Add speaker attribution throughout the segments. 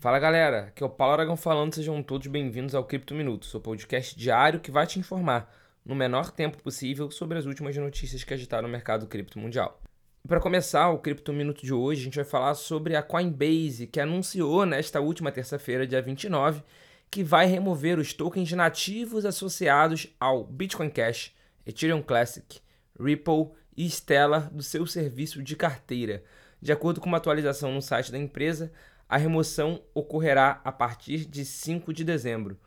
Speaker 1: Fala galera, aqui é o Paulo Aragão falando, sejam todos bem-vindos ao Cripto Minuto, seu podcast diário que vai te informar, no menor tempo possível, sobre as últimas notícias que agitaram o mercado cripto mundial. Para começar o Cripto Minuto de hoje, a gente vai falar sobre a Coinbase, que anunciou nesta última terça-feira, dia 29, que vai remover os tokens nativos associados ao Bitcoin Cash, Ethereum Classic, Ripple e Stellar do seu serviço de carteira. De acordo com uma atualização no site da empresa, a remoção ocorrerá a partir de 5 de dezembro.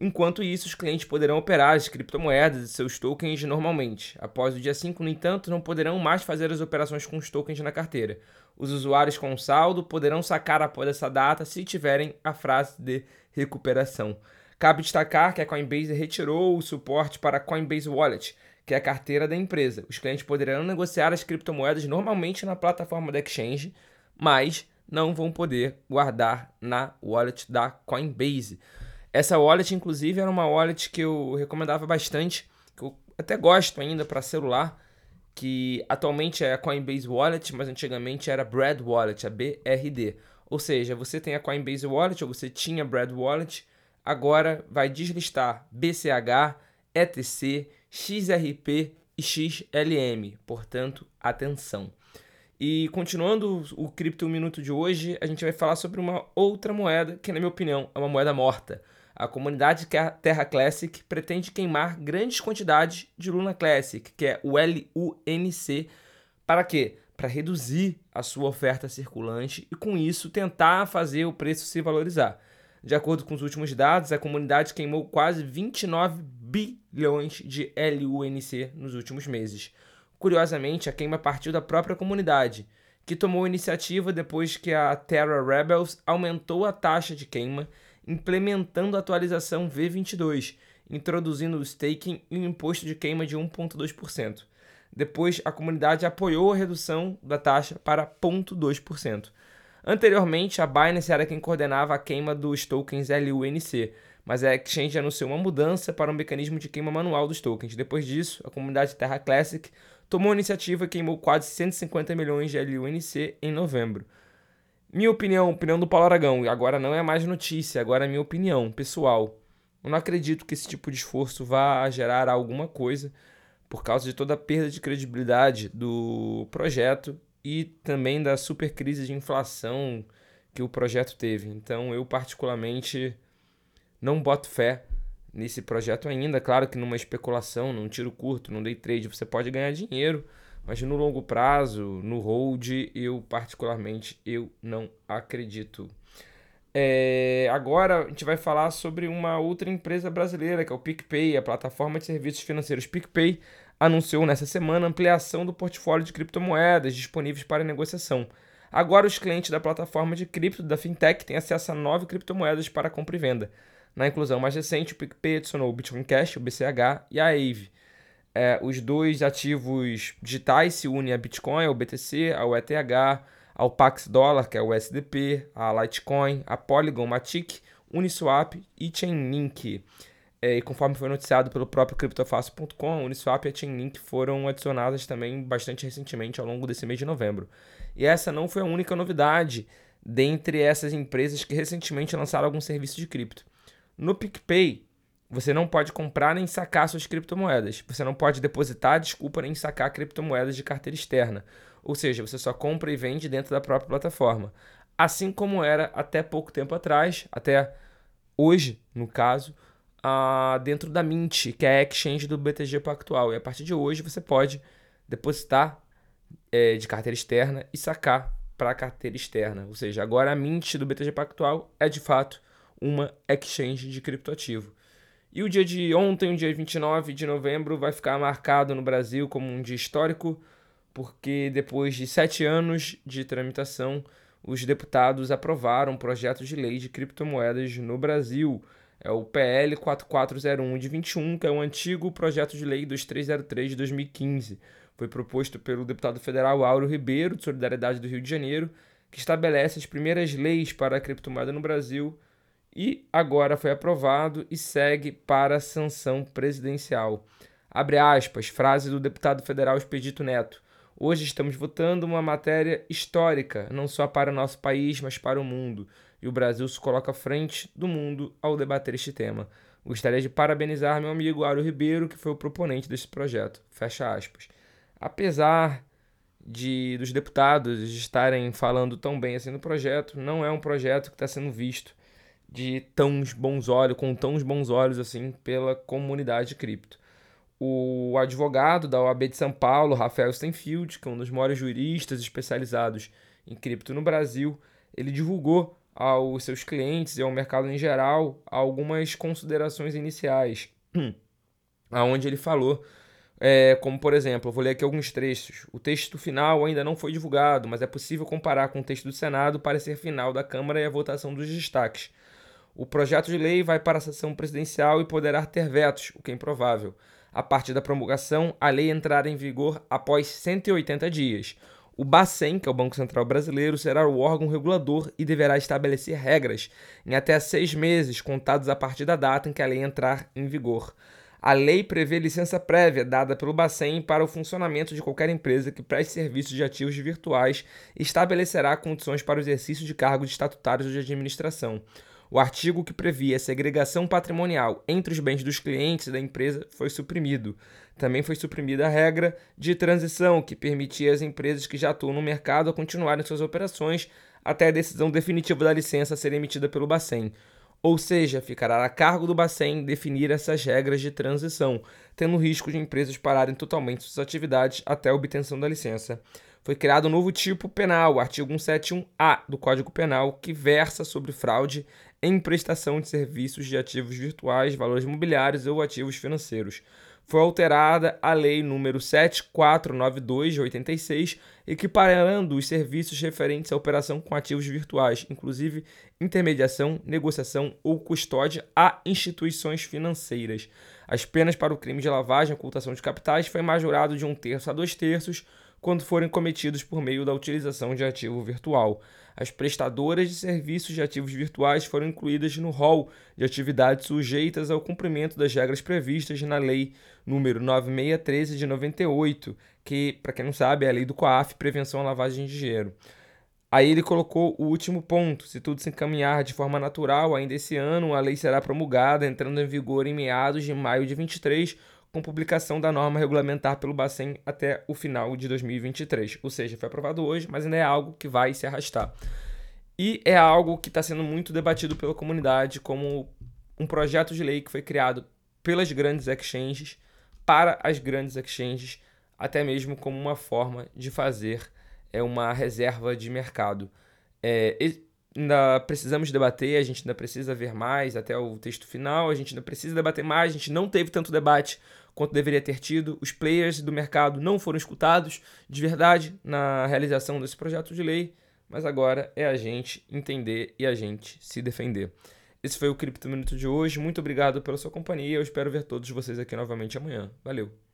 Speaker 1: Enquanto isso, os clientes poderão operar as criptomoedas e seus tokens normalmente. Após o dia 5, no entanto, não poderão mais fazer as operações com os tokens na carteira. Os usuários com saldo poderão sacar após essa data se tiverem a frase de recuperação. Cabe destacar que a Coinbase retirou o suporte para a Coinbase Wallet, que é a carteira da empresa. Os clientes poderão negociar as criptomoedas normalmente na plataforma da exchange, mas não vão poder guardar na wallet da Coinbase. Essa wallet, inclusive, era uma wallet que eu recomendava bastante, que eu até gosto ainda para celular, que atualmente é a Coinbase Wallet, mas antigamente era Bread Wallet, a BRD. Ou seja, você tem a Coinbase Wallet ou você tinha Bread Wallet, agora vai deslistar BCH, ETC, XRP e XLM. Portanto, atenção. E continuando o Cripto Minuto de hoje, a gente vai falar sobre uma outra moeda que, na minha opinião, é uma moeda morta. A comunidade Terra Classic pretende queimar grandes quantidades de Luna Classic, que é o LUNC, para quê? Para reduzir a sua oferta circulante e, com isso, tentar fazer o preço se valorizar. De acordo com os últimos dados, a comunidade queimou quase 29 bilhões de LUNC nos últimos meses. Curiosamente, a queima partiu da própria comunidade, que tomou iniciativa depois que a Terra Rebels aumentou a taxa de queima, implementando a atualização V22, introduzindo o staking e o imposto de queima de 1,2%. Depois, a comunidade apoiou a redução da taxa para 0,2%. Anteriormente, a Binance era quem coordenava a queima dos tokens LUNC, mas a exchange anunciou uma mudança para um mecanismo de queima manual dos tokens. Depois disso, a comunidade Terra Classic tomou a iniciativa e queimou quase 150 milhões de LUNC em novembro. Minha opinião, opinião do Paulo Aragão, agora não é mais notícia, agora é minha opinião pessoal. Eu não acredito que esse tipo de esforço vá gerar alguma coisa por causa de toda a perda de credibilidade do projeto e também da super crise de inflação que o projeto teve. Então eu particularmente não boto fé nesse projeto ainda. Claro que numa especulação, num tiro curto, num day trade, você pode ganhar dinheiro, mas no longo prazo, no hold, eu particularmente eu não acredito. É, agora a gente vai falar sobre uma outra empresa brasileira, que é o PicPay, a plataforma de serviços financeiros PicPay, anunciou nessa semana ampliação do portfólio de criptomoedas disponíveis para negociação. Agora os clientes da plataforma de cripto da fintech têm acesso a nove criptomoedas para compra e venda. Na inclusão mais recente, o PicPay adicionou o Bitcoin Cash, o BCH e a AVE. É, os dois ativos digitais se unem a Bitcoin, ao BTC, ao ETH, ao Pax Dollar, que é o USDP, a Litecoin, a Polygon, Matic, Uniswap e Chainlink. É, e conforme foi noticiado pelo próprio CryptoFácil.com, Uniswap e a Chainlink foram adicionadas também bastante recentemente ao longo desse mês de novembro. E essa não foi a única novidade dentre essas empresas que recentemente lançaram algum serviço de cripto. No PicPay, você não pode comprar nem sacar suas criptomoedas. Você não pode depositar, desculpa, nem sacar criptomoedas de carteira externa. Ou seja, você só compra e vende dentro da própria plataforma. Assim como era até pouco tempo atrás, até hoje, no caso, uh, dentro da Mint, que é a exchange do BTG Pactual. E a partir de hoje você pode depositar é, de carteira externa e sacar para a carteira externa. Ou seja, agora a Mint do BTG Pactual é de fato uma exchange de criptoativo. E o dia de ontem, o dia 29 de novembro, vai ficar marcado no Brasil como um dia histórico, porque depois de sete anos de tramitação, os deputados aprovaram um projeto de lei de criptomoedas no Brasil. É o PL 4401 de 21, que é o antigo projeto de lei 2303 de 2015. Foi proposto pelo deputado federal Auro Ribeiro, de Solidariedade do Rio de Janeiro, que estabelece as primeiras leis para a criptomoeda no Brasil e agora foi aprovado e segue para a sanção presidencial. Abre aspas, frase do deputado federal Expedito Neto. Hoje estamos votando uma matéria histórica, não só para o nosso país, mas para o mundo. e o Brasil se coloca à frente do mundo ao debater este tema. Gostaria de parabenizar meu amigo Ário Ribeiro, que foi o proponente desse projeto. Fecha aspas. Apesar de dos deputados estarem falando tão bem assim no projeto, não é um projeto que está sendo visto de tão bons olhos, com tão bons olhos assim pela comunidade cripto. O advogado da OAB de São Paulo, Rafael Stenfield, que é um dos maiores juristas especializados em cripto no Brasil, ele divulgou aos seus clientes e ao mercado em geral algumas considerações iniciais, aonde ele falou, é, como por exemplo, eu vou ler aqui alguns trechos. O texto final ainda não foi divulgado, mas é possível comparar com o texto do Senado, parecer final da Câmara e a votação dos destaques. O projeto de lei vai para a sessão presidencial e poderá ter vetos, o que é improvável. A partir da promulgação, a lei entrará em vigor após 180 dias. O Bacen, que é o Banco Central Brasileiro, será o órgão regulador e deverá estabelecer regras em até seis meses, contados a partir da data em que a lei entrar em vigor. A lei prevê licença prévia dada pelo Bacen para o funcionamento de qualquer empresa que preste serviços de ativos virtuais e estabelecerá condições para o exercício de cargos estatutários de administração. O artigo que previa a segregação patrimonial entre os bens dos clientes da empresa foi suprimido. Também foi suprimida a regra de transição, que permitia às empresas que já atuam no mercado a continuarem suas operações até a decisão definitiva da licença ser emitida pelo Bacen. Ou seja, ficará a cargo do Bacen definir essas regras de transição, tendo risco de empresas pararem totalmente suas atividades até a obtenção da licença foi criado um novo tipo penal, o artigo 171-A do Código Penal, que versa sobre fraude em prestação de serviços de ativos virtuais, valores imobiliários ou ativos financeiros. Foi alterada a Lei nº 7492 de 86, equiparando os serviços referentes à operação com ativos virtuais, inclusive intermediação, negociação ou custódia, a instituições financeiras. As penas para o crime de lavagem e ocultação de capitais foi majorado de um terço a dois terços quando forem cometidos por meio da utilização de ativo virtual. As prestadoras de serviços de ativos virtuais foram incluídas no rol de atividades sujeitas ao cumprimento das regras previstas na Lei número 9613 de 98, que, para quem não sabe, é a lei do COAF, Prevenção à Lavagem de Dinheiro. Aí ele colocou o último ponto: se tudo se encaminhar de forma natural, ainda esse ano a lei será promulgada, entrando em vigor em meados de maio de 23 com publicação da norma regulamentar pelo Bacen até o final de 2023. Ou seja, foi aprovado hoje, mas ainda é algo que vai se arrastar. E é algo que está sendo muito debatido pela comunidade como um projeto de lei que foi criado pelas grandes exchanges para as grandes exchanges, até mesmo como uma forma de fazer é uma reserva de mercado. É, ainda precisamos debater, a gente ainda precisa ver mais até o texto final, a gente ainda precisa debater mais, a gente não teve tanto debate quanto deveria ter tido. Os players do mercado não foram escutados de verdade na realização desse projeto de lei, mas agora é a gente entender e a gente se defender. Esse foi o Cripto Minuto de hoje. Muito obrigado pela sua companhia. Eu espero ver todos vocês aqui novamente amanhã. Valeu!